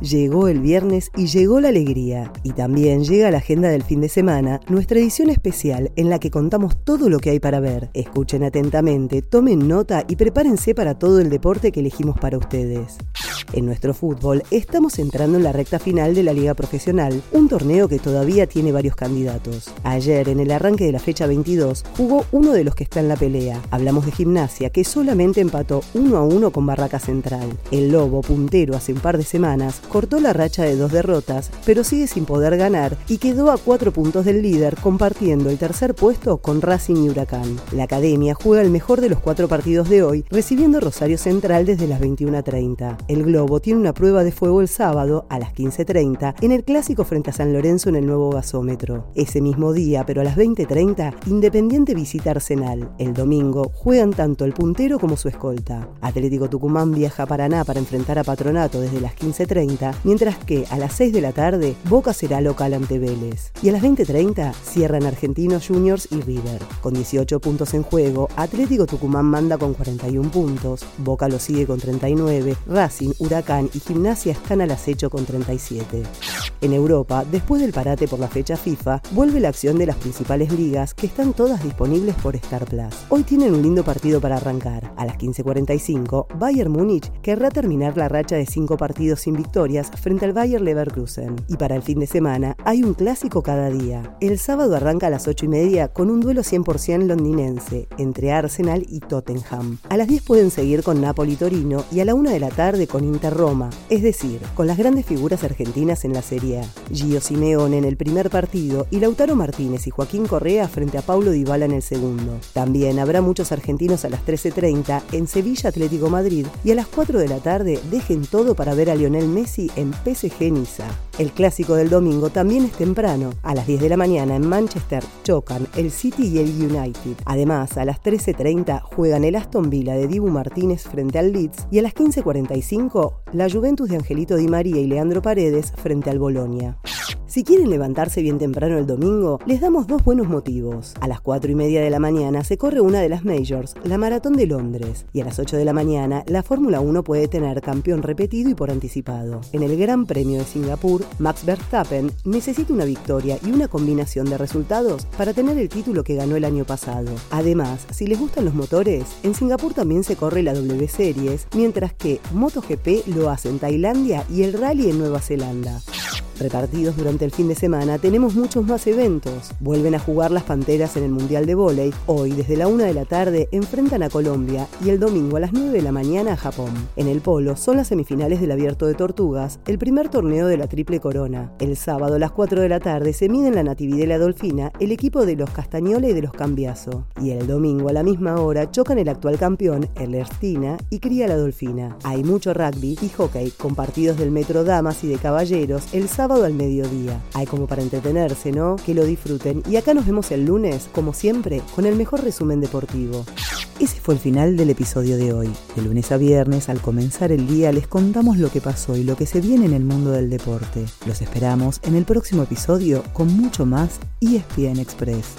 Llegó el viernes y llegó la alegría. Y también llega la agenda del fin de semana, nuestra edición especial en la que contamos todo lo que hay para ver. Escuchen atentamente, tomen nota y prepárense para todo el deporte que elegimos para ustedes. En nuestro fútbol estamos entrando en la recta final de la Liga Profesional, un torneo que todavía tiene varios candidatos. Ayer, en el arranque de la fecha 22, jugó uno de los que está en la pelea. Hablamos de gimnasia, que solamente empató 1 a 1 con Barraca Central. El Lobo, puntero hace un par de semanas, cortó la racha de dos derrotas, pero sigue sin poder ganar y quedó a cuatro puntos del líder, compartiendo el tercer puesto con Racing y Huracán. La academia juega el mejor de los cuatro partidos de hoy, recibiendo Rosario Central desde las 21.30. El Globo tiene una prueba de fuego el sábado a las 15.30 en el clásico frente a San Lorenzo en el nuevo gasómetro. Ese mismo día, pero a las 20.30, Independiente visita Arsenal. El domingo juegan tanto el puntero como su escolta. Atlético Tucumán viaja a Paraná para enfrentar a Patronato desde las 15.30, mientras que a las 6 de la tarde Boca será local ante Vélez. Y a las 20.30 cierran Argentinos Juniors y River. Con 18 puntos en juego, Atlético Tucumán manda con 41 puntos, Boca lo sigue con 39, Racing Huracán y Gimnasia están al acecho con 37. En Europa, después del parate por la fecha FIFA, vuelve la acción de las principales ligas que están todas disponibles por Star Plus. Hoy tienen un lindo partido para arrancar. A las 15.45, Bayern Múnich querrá terminar la racha de 5 partidos sin victorias frente al Bayer Leverkusen. Y para el fin de semana, hay un clásico cada día. El sábado arranca a las 8 y media con un duelo 100% londinense entre Arsenal y Tottenham. A las 10 pueden seguir con Napoli-Torino y a la 1 de la tarde con Inter-Roma, es decir, con las grandes figuras argentinas en la Serie A. Gio Simeone en el primer partido y Lautaro Martínez y Joaquín Correa frente a Paulo Dybala en el segundo. También habrá muchos argentinos a las 13.30 en Sevilla Atlético Madrid y a las 4 de la tarde dejen todo para ver a Lionel Messi en PSG Niza. El clásico del domingo también es temprano. A las 10 de la mañana en Manchester chocan el City y el United. Además, a las 13.30 juegan el Aston Villa de Dibu Martínez frente al Leeds y a las 15.45 la Juventus de Angelito Di María y Leandro Paredes frente al Bolonia. Si quieren levantarse bien temprano el domingo, les damos dos buenos motivos. A las 4 y media de la mañana se corre una de las Majors, la Maratón de Londres, y a las 8 de la mañana la Fórmula 1 puede tener campeón repetido y por anticipado. En el Gran Premio de Singapur, Max Verstappen necesita una victoria y una combinación de resultados para tener el título que ganó el año pasado. Además, si les gustan los motores, en Singapur también se corre la W Series, mientras que MotoGP lo hace en Tailandia y el Rally en Nueva Zelanda. Repartidos durante el fin de semana tenemos muchos más eventos. Vuelven a jugar las Panteras en el Mundial de Voley. Hoy desde la 1 de la tarde enfrentan a Colombia y el domingo a las 9 de la mañana a Japón. En el polo son las semifinales del Abierto de Tortugas, el primer torneo de la Triple Corona. El sábado a las 4 de la tarde se miden la Natividad la Dolfina, el equipo de los Castañola y de los Cambiaso. Y el domingo a la misma hora chocan el actual campeón, el Erstina, y cría la Dolfina. Hay mucho rugby y hockey con partidos del Metro Damas y de Caballeros el sábado al mediodía. Hay como para entretenerse, ¿no? Que lo disfruten. Y acá nos vemos el lunes, como siempre, con el mejor resumen deportivo. Ese fue el final del episodio de hoy. De lunes a viernes, al comenzar el día, les contamos lo que pasó y lo que se viene en el mundo del deporte. Los esperamos en el próximo episodio con mucho más ESPN Express.